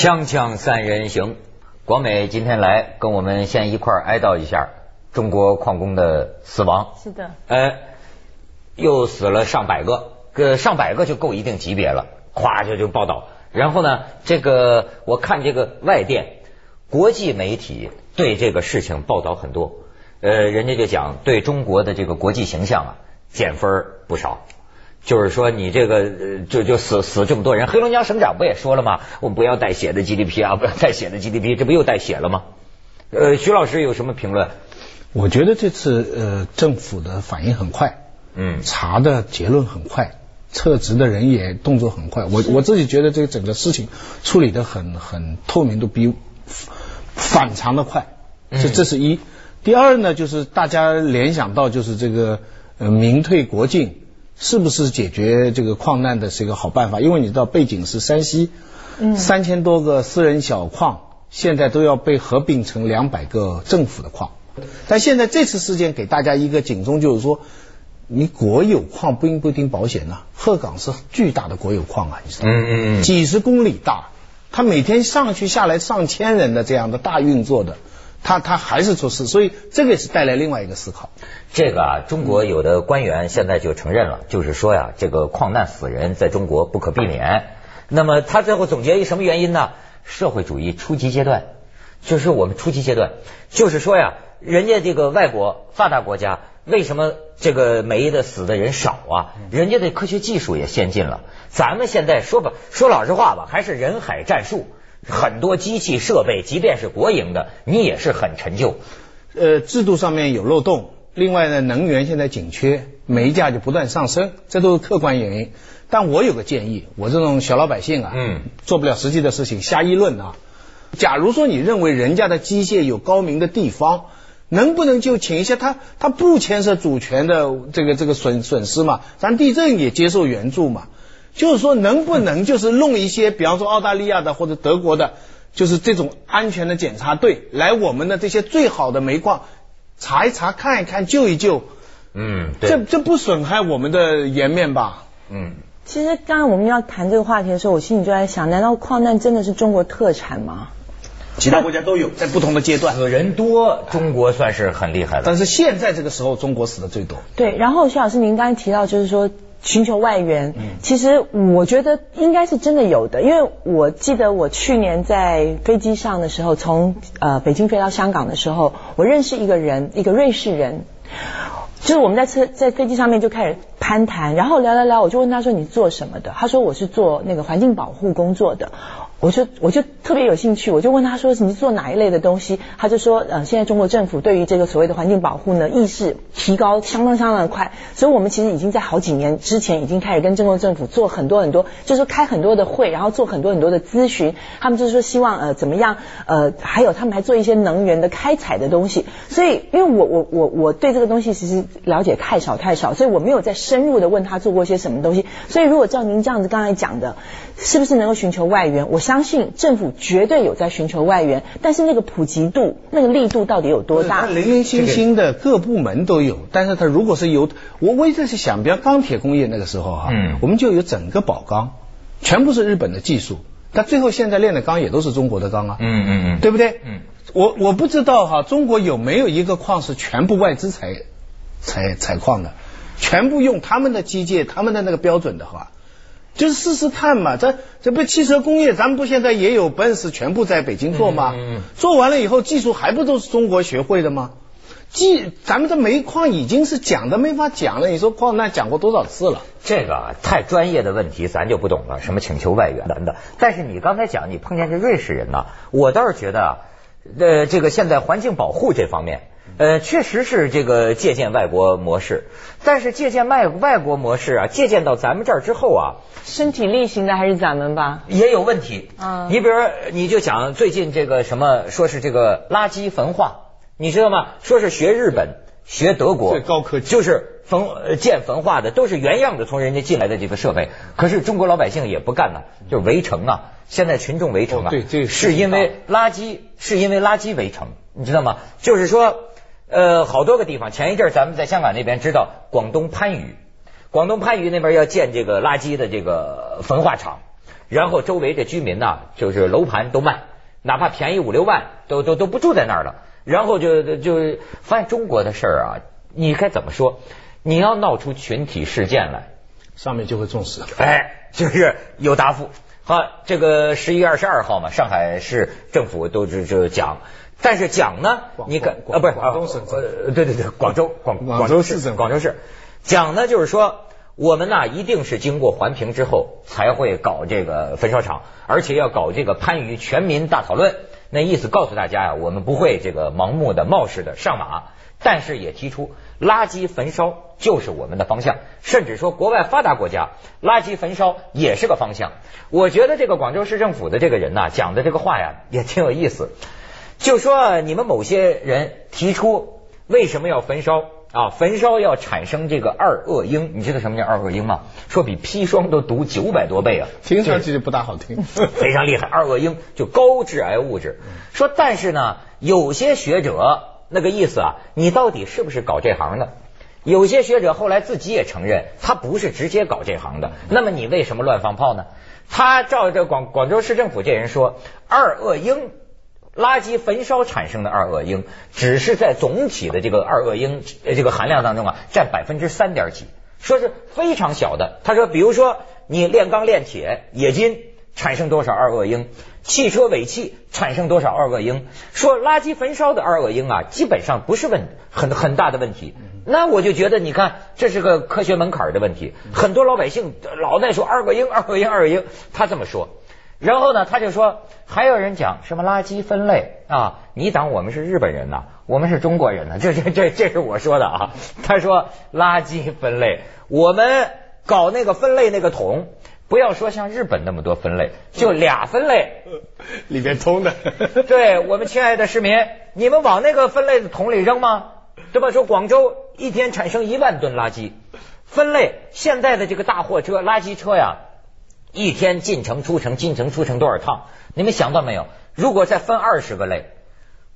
锵锵三人行，广美今天来跟我们先一块儿哀悼一下中国矿工的死亡。是的，呃，又死了上百个，个上百个就够一定级别了，咵就就报道。然后呢，这个我看这个外电，国际媒体对这个事情报道很多，呃，人家就讲对中国的这个国际形象啊减分儿不少。就是说，你这个呃就就死死这么多人，黑龙江省长不也说了吗？我们不要带血的 GDP 啊，不要带血的 GDP，这不又带血了吗？呃，徐老师有什么评论？我觉得这次呃政府的反应很快，嗯查的结论很快，撤职的人也动作很快。我我自己觉得这个整个事情处理的很很透明度比反常的快，这嗯这是一。第二呢，就是大家联想到就是这个呃民退国进是不是解决这个矿难的是一个好办法？因为你知道背景是山西，嗯三千多个私人小矿现在都要被合并成两百个政府的矿。但现在这次事件给大家一个警钟，就是说，你国有矿不应不一定保险呐、鹤岗是巨大的国有矿啊，你知道吗？嗯嗯嗯，几十公里大，它每天上去下来上千人的这样的大运作的，他他还是出事，所以这个也是带来另外一个思考。这个啊，中国有的官员现在就承认了，就是说呀，这个矿难死人在中国不可避免。那么他最后总结一什么原因呢？社会主义初级阶段，就是我们初级阶段，就是说呀，人家这个外国发达国家为什么这个煤的死的人少啊？人家的科学技术也先进了，咱们现在说吧，说老实话吧，还是人海战术，很多机器设备，即便是国营的，你也是很陈旧。呃，制度上面有漏洞，另外呢，能源现在紧缺，煤价就不断上升，这都是客观原因。但我有个建议，我这种小老百姓啊，嗯，做不了实际的事情，瞎议论啊。假如说你认为人家的机械有高明的地方，能不能就请一些他他不牵涉主权的这个这个损损失嘛？咱地震也接受援助嘛？就是说能不能就是弄一些，比方说澳大利亚的或者德国的，就是这种安全的检查队来我们的这些最好的煤矿查一查、看一看、救一救，嗯，对，这这不损害我们的颜面吧？嗯。其实刚刚我们要谈这个话题的时候，我心里就在想，难道矿难真的是中国特产吗？其他国家都有，在不同的阶段。死人多，中国算是很厉害了。但是现在这个时候，中国死的最多。对，然后徐老师，您刚才提到就是说寻求外援，其实我觉得应该是真的有的，因为我记得我去年在飞机上的时候，从呃北京飞到香港的时候，我认识一个人，一个瑞士人。就是我们在车在飞机上面就开始攀谈，然后聊聊聊，我就问他说你做什么的？他说我是做那个环境保护工作的。我就我就特别有兴趣，我就问他说你是做哪一类的东西？他就说呃现在中国政府对于这个所谓的环境保护呢意识提高相当相当的快，所以我们其实已经在好几年之前已经开始跟中国政府做很多很多，就是说开很多的会，然后做很多很多的咨询，他们就是说希望呃怎么样呃还有他们还做一些能源的开采的东西，所以因为我我我我对这个东西其实了解太少太少，所以我没有再深入的问他做过些什么东西，所以如果照您这样子刚才讲的，是不是能够寻求外援？我相信政府绝对有在寻求外援，但是那个普及度、那个力度到底有多大？零零星星的各部门都有，但是它如果是由我我一直在想，比方钢铁工业那个时候哈、嗯我们就有整个宝钢，全部是日本的技术，但最后现在炼的钢也都是中国的钢啊，嗯嗯嗯，对不对？嗯，我我不知道哈，中国有没有一个矿是全部外资采采采矿的，全部用他们的机械、他们的那个标准的话，就是试试看嘛。这这不汽车工业，咱们不现在也有奔驰全部在北京做吗？做完了以后，技术还不都是中国学会的吗？技咱们的煤矿已经是讲的没法讲了，你说矿难讲过多少次了？这个啊太专业的问题咱就不懂了，什么请求外援等等。但是你刚才讲你碰见这瑞士人呢，我倒是觉得啊，呃，这个现在环境保护这方面。呃，确实是这个借鉴外国模式，但是借鉴外外国模式啊，借鉴到咱们这儿之后啊，身体力行的还是咱们吧？也有问题。嗯你比如，你就讲最近这个什么，说是这个垃圾焚化，你知道吗？说是学日本、学德国，最高科技就是焚呃建焚化的，都是原样的从人家进来的这个设备。可是中国老百姓也不干呐，就是围城啊。现在群众围城啊，哦对这是因为垃圾，是因为垃圾围城，你知道吗？就是说，呃，好多个地方，前一阵儿咱们在香港那边知道，广东番禺，广东番禺那边要建这个垃圾的这个焚化厂。然后周围的居民呢，就是楼盘都卖，哪怕便宜五六万，都都都不住在那儿了。然后就就发现中国的事儿啊，你该怎么说？你要闹出群体事件来，上面就会重视。哎，就是有答复。好，这个十一月二十二号嘛，上海市政府都就就讲，但是讲呢，你看啊，不是广东省呃，对对对，广州广广州市政广州市讲呢，就是说我们呢一定是经过环评之后才会搞这个焚烧厂，而且要搞这个番禺全民大讨论。那意思告诉大家呀，我们不会这个盲目的冒失的上马，但是也提出垃圾焚烧就是我们的方向，甚至说国外发达国家垃圾焚烧也是个方向。我觉得这个广州市政府的这个人呐，讲的这个话呀也挺有意思，就说你们某些人提出为什么要焚烧啊？焚烧要产生这个二恶英，你知道什么叫二恶英吗？说比砒霜都毒九百多倍啊！听上去就不大好听。非常厉害，二恶英就高致癌物质。说，但是呢，有些学者那个意思啊，你到底是不是搞这行的？有些学者后来自己也承认，他不是直接搞这行的。那么你为什么乱放炮呢？他照着广广州市政府这人说，二恶英。垃圾焚烧产生的二恶英，只是在总体的这个二恶英这个含量当中啊，占百分之三点几，说是非常小的。他说，比如说你炼钢炼铁冶金产生多少二恶英，汽车尾气产生多少二恶英，说垃圾焚烧的二恶英啊，基本上不是问很很大的问题。那我就觉得，你看这是个科学门槛的问题，很多老百姓老在说二恶英、二恶英、二恶英，他这么说。然后呢，他就说，还有人讲什么垃圾分类啊？你当我们是日本人呐？我们是中国人呢？这这这这是我说的啊。他说垃圾分类，我们搞那个分类那个桶，不要说像日本那么多分类，就俩分类 里面通的。对我们亲爱的市民，你们往那个分类的桶里扔吗？对吧？说广州一天产生一万吨垃圾，分类现在的这个大货车、垃圾车呀。一天进城出城进城出城多少趟？你们想到没有？如果再分二十个类，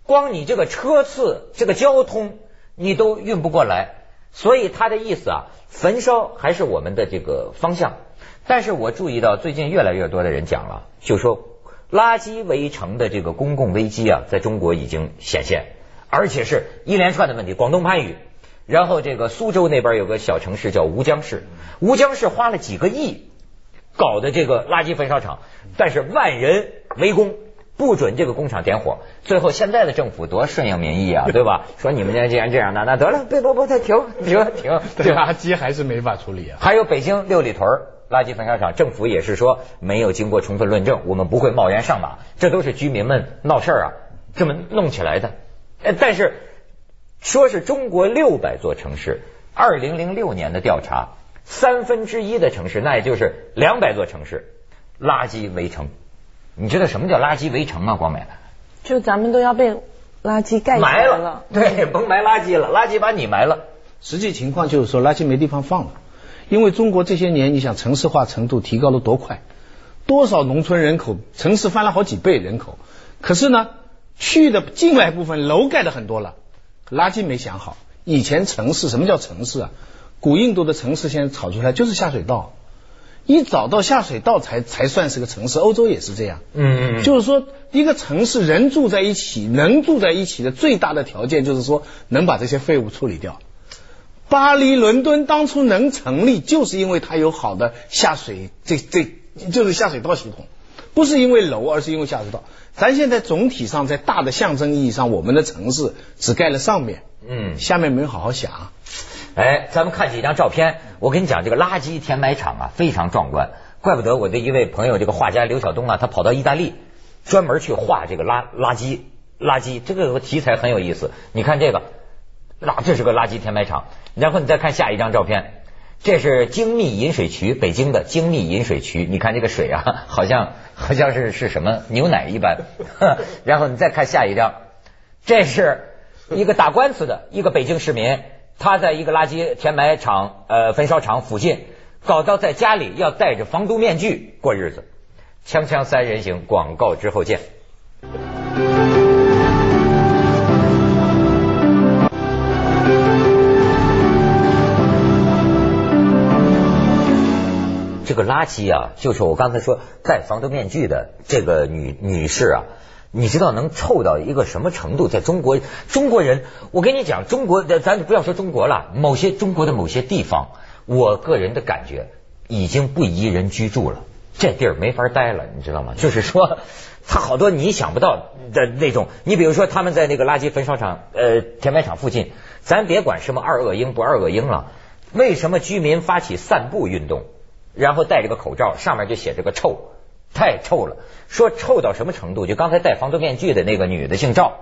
光你这个车次、这个交通，你都运不过来。所以他的意思啊，焚烧还是我们的这个方向。但是我注意到最近越来越多的人讲了，就说垃圾围城的这个公共危机啊，在中国已经显现，而且是一连串的问题。广东番禺，然后这个苏州那边有个小城市叫吴江市，吴江市花了几个亿。搞的这个垃圾焚烧厂，但是万人围攻，不准这个工厂点火。最后现在的政府多顺应民意啊，对吧？说你们家既然这样，那那得了，别不不，再停停停。这垃圾还是没法处理啊。还有北京六里屯垃圾焚烧厂，政府也是说没有经过充分论证，我们不会贸然上马。这都是居民们闹事儿啊，这么弄起来的。但是说是中国六百座城市，二零零六年的调查。三分之一的城市，那也就是两百座城市，垃圾围城。你知道什么叫垃圾围城吗？光美，就咱们都要被垃圾盖埋了。对，甭埋垃圾了，垃圾把你埋了。实际情况就是说，垃圾没地方放了。因为中国这些年，你想城市化程度提高了多快？多少农村人口，城市翻了好几倍人口。可是呢，去的境外部分楼盖的很多了，垃圾没想好。以前城市什么叫城市啊？古印度的城市现在炒出来就是下水道，一找到下水道才才算是个城市。欧洲也是这样，嗯嗯，就是说一个城市人住在一起，能住在一起的最大的条件就是说能把这些废物处理掉。巴黎、伦敦当初能成立，就是因为它有好的下水，这这就是下水道系统，不是因为楼，而是因为下水道。咱现在总体上在大的象征意义上，我们的城市只盖了上面，嗯，下面没有好好想。哎，咱们看几张照片。我跟你讲，这个垃圾填埋场啊，非常壮观。怪不得我的一位朋友，这个画家刘晓东啊，他跑到意大利，专门去画这个垃垃圾垃圾。这个题材很有意思。你看这个，那这是个垃圾填埋场。然后你再看下一张照片，这是精密饮水渠，北京的精密饮水渠。你看这个水啊，好像好像是是什么牛奶一般。然后你再看下一张，这是一个打官司的一个北京市民。他在一个垃圾填埋场、呃焚烧厂附近，搞到在家里要戴着防毒面具过日子。锵锵三人行，广告之后见。这个垃圾啊，就是我刚才说戴防毒面具的这个女女士啊，你知道能臭到一个什么程度？在中国，中国人，我跟你讲，中国的咱不要说中国了，某些中国的某些地方，我个人的感觉已经不宜人居住了，这地儿没法待了，你知道吗？就是说，他好多你想不到的那种，你比如说他们在那个垃圾焚烧厂、呃填埋场附近，咱别管什么二恶英不二恶英了，为什么居民发起散步运动？然后戴着个口罩，上面就写着个臭，太臭了。说臭到什么程度？就刚才戴防毒面具的那个女的姓赵，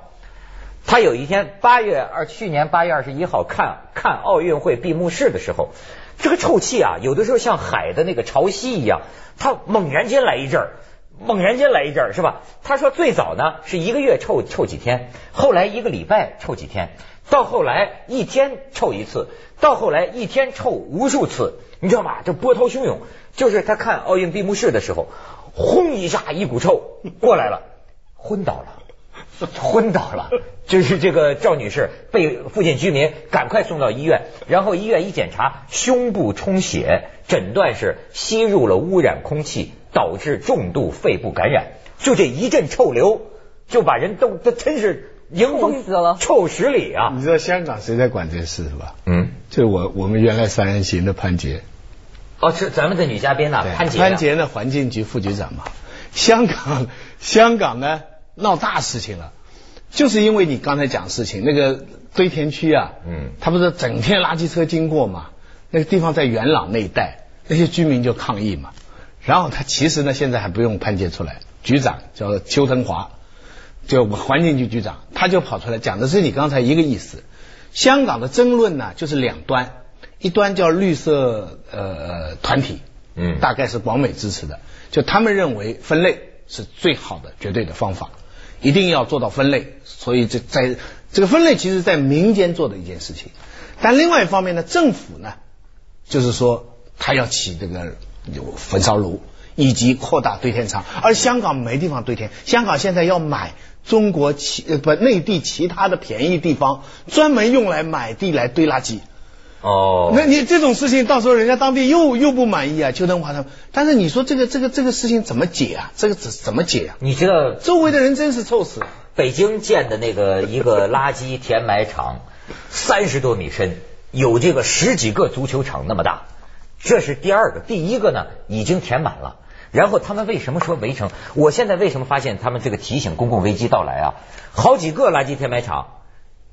她有一天八月二去年八月二十一号看看奥运会闭幕式的时候，这个臭气啊，有的时候像海的那个潮汐一样，它猛然间来一阵儿，猛然间来一阵儿，是吧？他说最早呢是一个月臭臭几天，后来一个礼拜臭几天，到后来一天臭一次，到后来一天臭无数次。你知道吗？这波涛汹涌，就是他看奥运闭幕式的时候，轰一下，一股臭过来了，昏倒了，昏倒了。就是这个赵女士被附近居民赶快送到医院，然后医院一检查，胸部充血，诊断是吸入了污染空气，导致重度肺部感染。就这一阵臭流，就把人都这真是迎风死了，臭十里啊！你知道香港谁在管这事是吧？嗯，就我我们原来三人行的潘杰。哦，是咱们的女嘉宾呐，潘杰。潘杰呢，环境局副局长嘛。香港，香港呢闹大事情了，就是因为你刚才讲事情，那个堆填区啊，嗯，他不是整天垃圾车经过嘛，那个地方在元朗那一带，那些居民就抗议嘛。然后他其实呢，现在还不用潘杰出来，局长叫邱腾华，就环境局局长，他就跑出来讲的是你刚才一个意思。香港的争论呢，就是两端。一端叫绿色呃团体，嗯，大概是广美支持的，就他们认为分类是最好的绝对的方法，一定要做到分类。所以这在这个分类，其实在民间做的一件事情。但另外一方面呢，政府呢，就是说他要起这个有焚烧炉，以及扩大堆填场。而香港没地方堆填，香港现在要买中国其呃不内地其他的便宜地方，专门用来买地来堆垃圾。哦，那你这种事情到时候人家当地又又不满意啊，邱登华他们。但是你说这个这个这个事情怎么解啊？这个怎怎么解啊？你知道周围的人真是臭死了。北京建的那个一个垃圾填埋场，三十多米深，有这个十几个足球场那么大。这是第二个，第一个呢已经填满了。然后他们为什么说围城？我现在为什么发现他们这个提醒公共危机到来啊？好几个垃圾填埋场。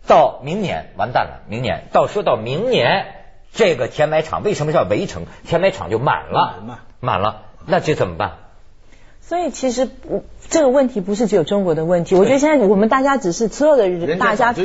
到明年完蛋了，明年到说到明年这个填埋场为什么叫围城？填埋场就满了，满了，那这怎么办？所以其实这个问题不是只有中国的问题，我觉得现在我们大家只是所有的人，大家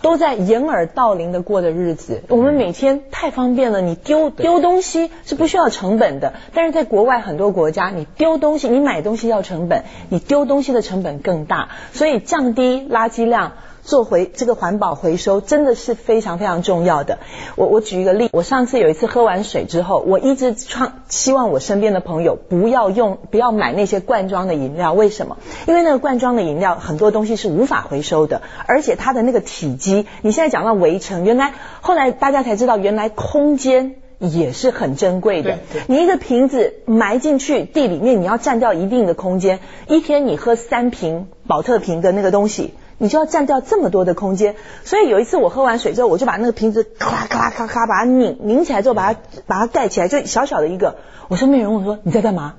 都在掩耳盗铃的过的日子。我们每天太方便了，你丢丢东西是不需要成本的，但是在国外很多国家，你丢东西，你买东西要成本，你丢东西的成本更大，所以降低垃圾量。做回这个环保回收真的是非常非常重要的。我我举一个例，我上次有一次喝完水之后，我一直创希望我身边的朋友不要用不要买那些罐装的饮料。为什么？因为那个罐装的饮料很多东西是无法回收的，而且它的那个体积，你现在讲到围城，原来后来大家才知道，原来空间也是很珍贵的。你一个瓶子埋进去地里面，你要占掉一定的空间，一天你喝三瓶保特瓶的那个东西。你就要占掉这么多的空间，所以有一次我喝完水之后，我就把那个瓶子咔啦咔啦咔咔把它拧拧起来之后，把它把它盖起来，就小小的一个。我身边人问我说你在干嘛？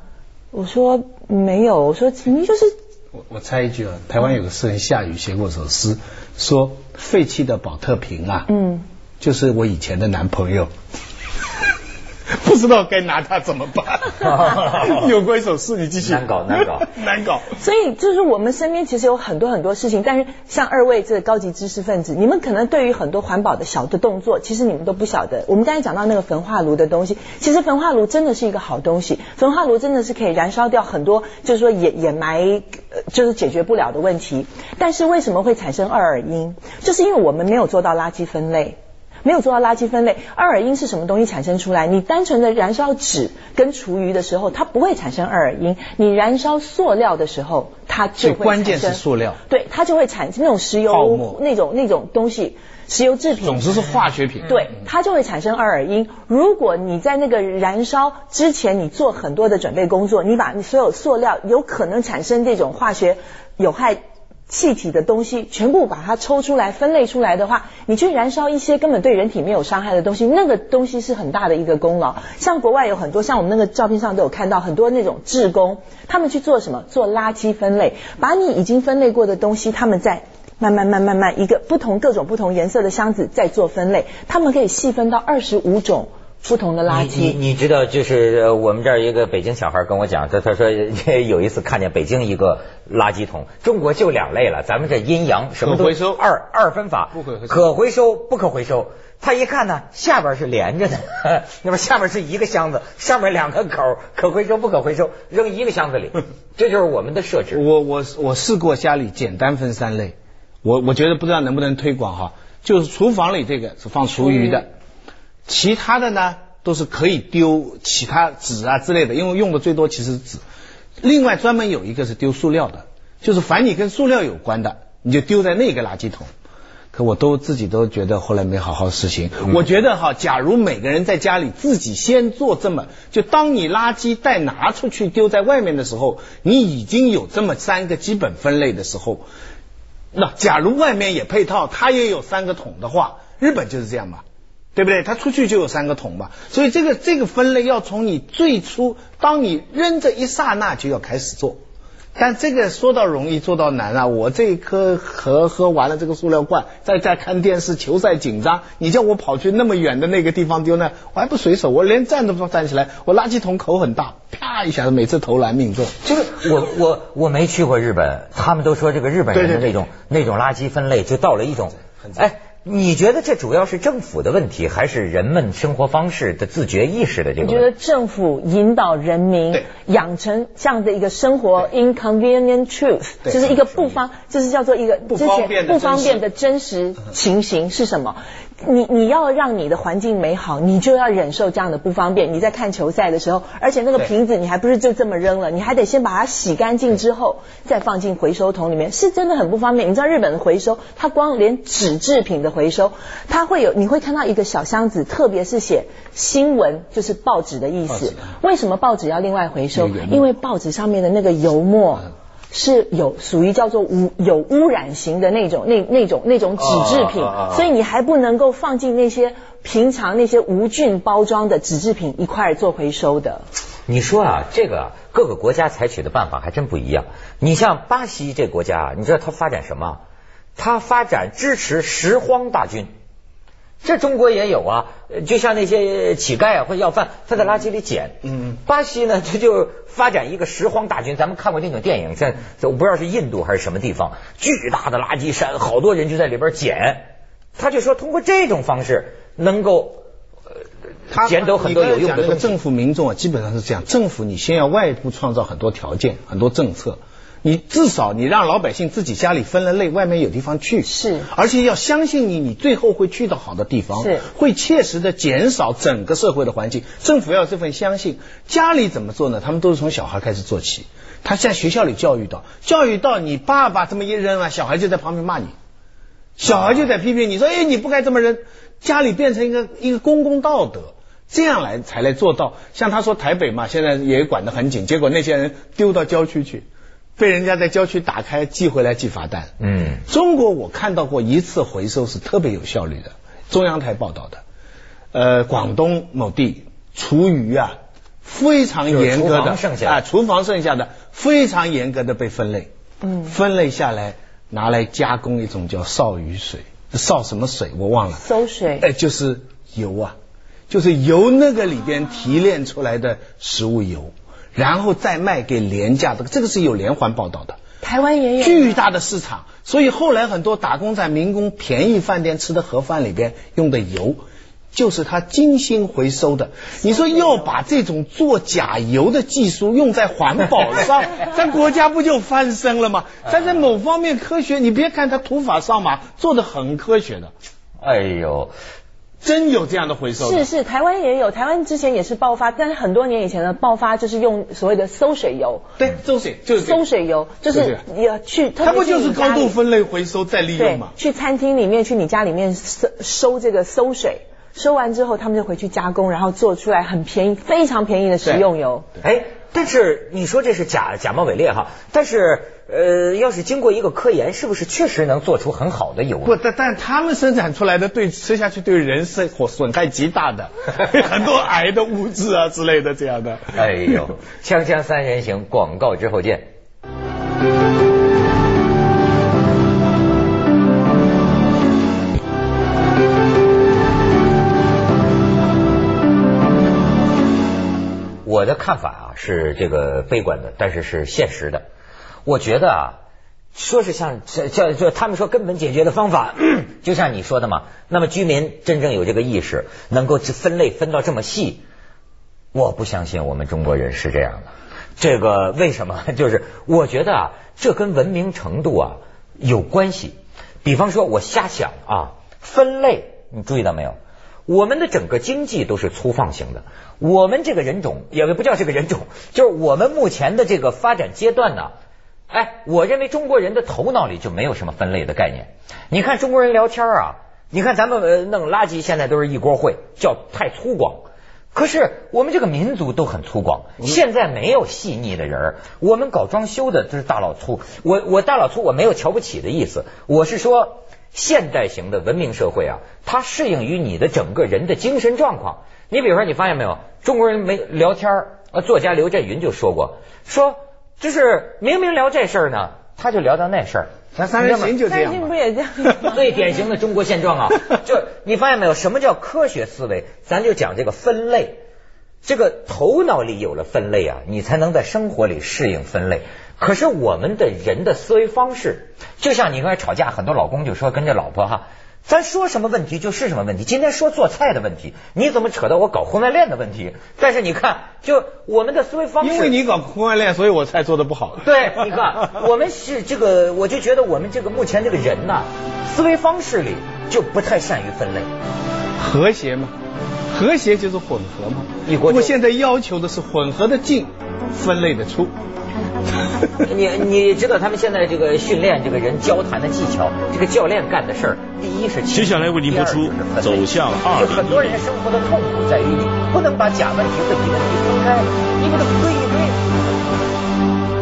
我说没有，我说明就是。我我猜一句啊，台湾有个诗人夏雨写过首诗，说废弃的保特瓶啊，嗯，就是我以前的男朋友。不知道该拿它怎么办。有过一首诗，你继续。难搞，难搞，难搞。所以就是我们身边其实有很多很多事情，但是像二位这高级知识分子，你们可能对于很多环保的小的动作，其实你们都不晓得。我们刚才讲到那个焚化炉的东西，其实焚化炉真的是一个好东西，焚化炉真的是可以燃烧掉很多，就是说掩掩埋，就是解决不了的问题。但是为什么会产生二耳音？就是因为我们没有做到垃圾分类。没有做到垃圾分类。二尔英是什么东西产生出来？你单纯的燃烧纸跟厨余的时候，它不会产生二尔英；你燃烧塑料的时候，它就会关键产生是塑料，对，它就会产生那种石油那种那种东西，石油制品。总之是化学品。对，它就会产生二尔英。如果你在那个燃烧之前，你做很多的准备工作，你把你所有塑料有可能产生这种化学有害气体的东西，全部把它抽出来、分类出来的话，你去燃烧一些根本对人体没有伤害的东西，那个东西是很大的一个功劳。像国外有很多，像我们那个照片上都有看到很多那种志工，他们去做什么？做垃圾分类，把你已经分类过的东西，他们再慢慢慢慢慢一个不同各种不同颜色的箱子再做分类，他们可以细分到二十五种不同的垃你你圾。你知道，就是呃我们这儿一个北京小孩跟我讲，他他说有一次看见北京一个垃圾桶，中国就两类了，咱们这阴阳什么都可回收二二分法，不可回收可回收不可回收。他一看呢，下边是连着的，那么下边是一个箱子，上面两个口，可回收不可回收，扔一个箱子里，这就是我们的设置。我我我试过家里简单分三类，我我觉得不知道能不能推广哈，就是厨房里这个是放厨余的，其他的呢都是可以丢其他纸啊之类的，因为用的最多其实是纸。另外专门有一个是丢塑料的，就是凡你跟塑料有关的，你就丢在那个垃圾桶。可我都自己都觉得后来没好好实行。我觉得哈，假如每个人在家里自己先做这么，就当你垃圾袋拿出去丢在外面的时候，你已经有这么三个基本分类的时候，那假如外面也配套，它也有三个桶的话，日本就是这样嘛。对不对？它出去就有三个桶嘛，所以这个这个分类要从你最初，当你扔这一刹那就要开始做。但这个说到容易做到难啊！我这一颗喝喝完了这个塑料罐，再再看电视，球赛紧张，你叫我跑去那么远的那个地方丢呢，我还不随手，我连站都不站起来，我垃圾桶口很大，啪一下子，每次投篮命中。就是我我我没去过日本，他们都说这个日本人的那种那种垃圾分类就到了一种，哎，你觉得这主要是政府的问题，还是人们生活方式的自觉意识的这个我觉得？政府引导人民养成这样的一个生活 inconvenient truth，对就是一个不方，就是叫做一个不方便的不方便的真实情形是什么？你你要让你的环境美好，你就要忍受这样的不方便。你在看球赛的时候，而且那个瓶子你还不是就这么扔了，你还得先把它洗干净之后再放进回收桶里面，是真的很不方便。你知道日本的回收，它光连纸制品的回收，它会有你会看到一个小箱子，特别是写新闻，就是报纸的意思。为什么报纸要另外回收因为报纸上面的那个油墨。是有属于叫做污有污染型的那种那那种那种纸制品，所以你还不能够放进那些平常那些无菌包装的纸制品一块儿做回收的。你说啊，这个啊各个国家采取的办法还真不一样。你像巴西这国家啊，你知道它发展什么？它发展支持拾荒大军。这中国也有啊，呃就像那些乞丐啊或者要饭，他在垃圾里捡。嗯，巴西呢，他就发展一个拾荒大军。咱们看过那种电影，在在我不知道是印度还是什么地方，巨大的垃圾山，好多人就在里边捡。他就说通过这种方式能够他捡走很多有用的。那个政府民众啊，基本上是这样，政府你先要外部创造很多条件、很多政策。你至少你让老百姓自己家里分了类，外面有地方去，是而且要相信你，你最后会去到好的地方，是会切实的减少整个社会的环境。政府要有这份相信，家里怎么做呢？他们都是从小孩开始做起，他在学校里教育到，教育到你爸爸这么一扔啊，小孩就在旁边骂你，小孩就在批评你说，哎，你不该这么扔，家里变成一个一个公共道德。这样来才来做到，像他说台北嘛，现在也管得很紧，结果那些人丢到郊区去，被人家在郊区打开寄回来寄罚单。嗯，中国我看到过一次回收是特别有效率的，中央台报道的，呃，广东某地厨余啊，非常严格的剩下。啊，厨房剩下的非常严格的被分类，嗯。分类下来拿来加工一种叫少鱼水，少什么水？我忘了，馊水。哎，就是油啊，就是由那个里边提炼出来的食物油，然后再卖给廉价的，这个是有连环报道的。台湾也有巨大的市场，所以后来很多打工仔、民工便宜饭店吃的盒饭里边用的油，就是他精心回收的。你说要把这种做假油的技术用在环保上，咱国家不就翻身了吗？但在某方面科学，你别看它土法上马，做的很科学的。哎呦，真有这样的回收的是是，台湾也有，台湾之前也是爆发，但是很多年以前的爆发就是用所谓的馊水油。对，馊水就是这个馊水油就是也去，它不就是高度分类回收再利用对吗，？去餐厅里面去你家里面收收这个馊水，收完之后他们就回去加工，然后做出来很便宜、非常便宜的食用油。哎，但是你说这是假假冒伪劣哈，但是呃，要是经过一个科研，是不是确实能做出很好的油？不，但但他们生产出来的对吃下去对人是损害极大的，很多癌的物质啊之类的这样的。哎呦，锵锵三人行，广告之后见。我的看法啊是这个悲观的，但是是现实的。我觉得啊，说是像这叫就他们说根本解决的方法，就像你说的嘛。那么居民真正有这个意识，能够分类分到这么细，我不相信我们中国人是这样的。这个为什么？就是我觉得啊，这跟文明程度啊有关系。比方说，我瞎想啊，分类，你注意到没有？我们的整个经济都是粗放型的，我们这个人种也不叫这个人种，就是我们目前的这个发展阶段呢。哎，我认为中国人的头脑里就没有什么分类的概念。你看中国人聊天啊，你看咱们呃弄垃圾现在都是一锅烩，叫太粗犷。可是我们这个民族都很粗犷，现在没有细腻的人儿。我们搞装修的都是大老粗，我我大老粗我没有瞧不起的意思，我是说现代型的文明社会啊，它适应于你的整个人的精神状况。你比如说，你发现没有，中国人没聊天儿，呃，作家刘震云就说过，说就是明明聊这事儿呢，他就聊到那事儿。咱三人行就这最样嘛。近不也这样？最典型的中国现状啊，就你发现没有？什么叫科学思维？咱就讲这个分类，这个头脑里有了分类啊，你才能在生活里适应分类。可是我们的人的思维方式，就像你刚才吵架，很多老公就说跟这老婆哈，咱说什么问题就是什么问题。今天说做菜的问题，你怎么扯到我搞婚外恋的问题？但是你看，就我们的思维方式，因为你搞婚外恋，所以我菜做的不好。对，你看，我们是这个，我就觉得我们这个目前这个人呐，思维方式里就不太善于分类。和谐嘛，和谐就是混合嘛。我现在要求的是混合的进，分类的出。你你知道他们现在这个训练这个人交谈的技巧，这个教练干的事儿，第一是接下来为您播出走向就很多人生活的痛苦在于你不能把假问题和乙问题分开，你给它归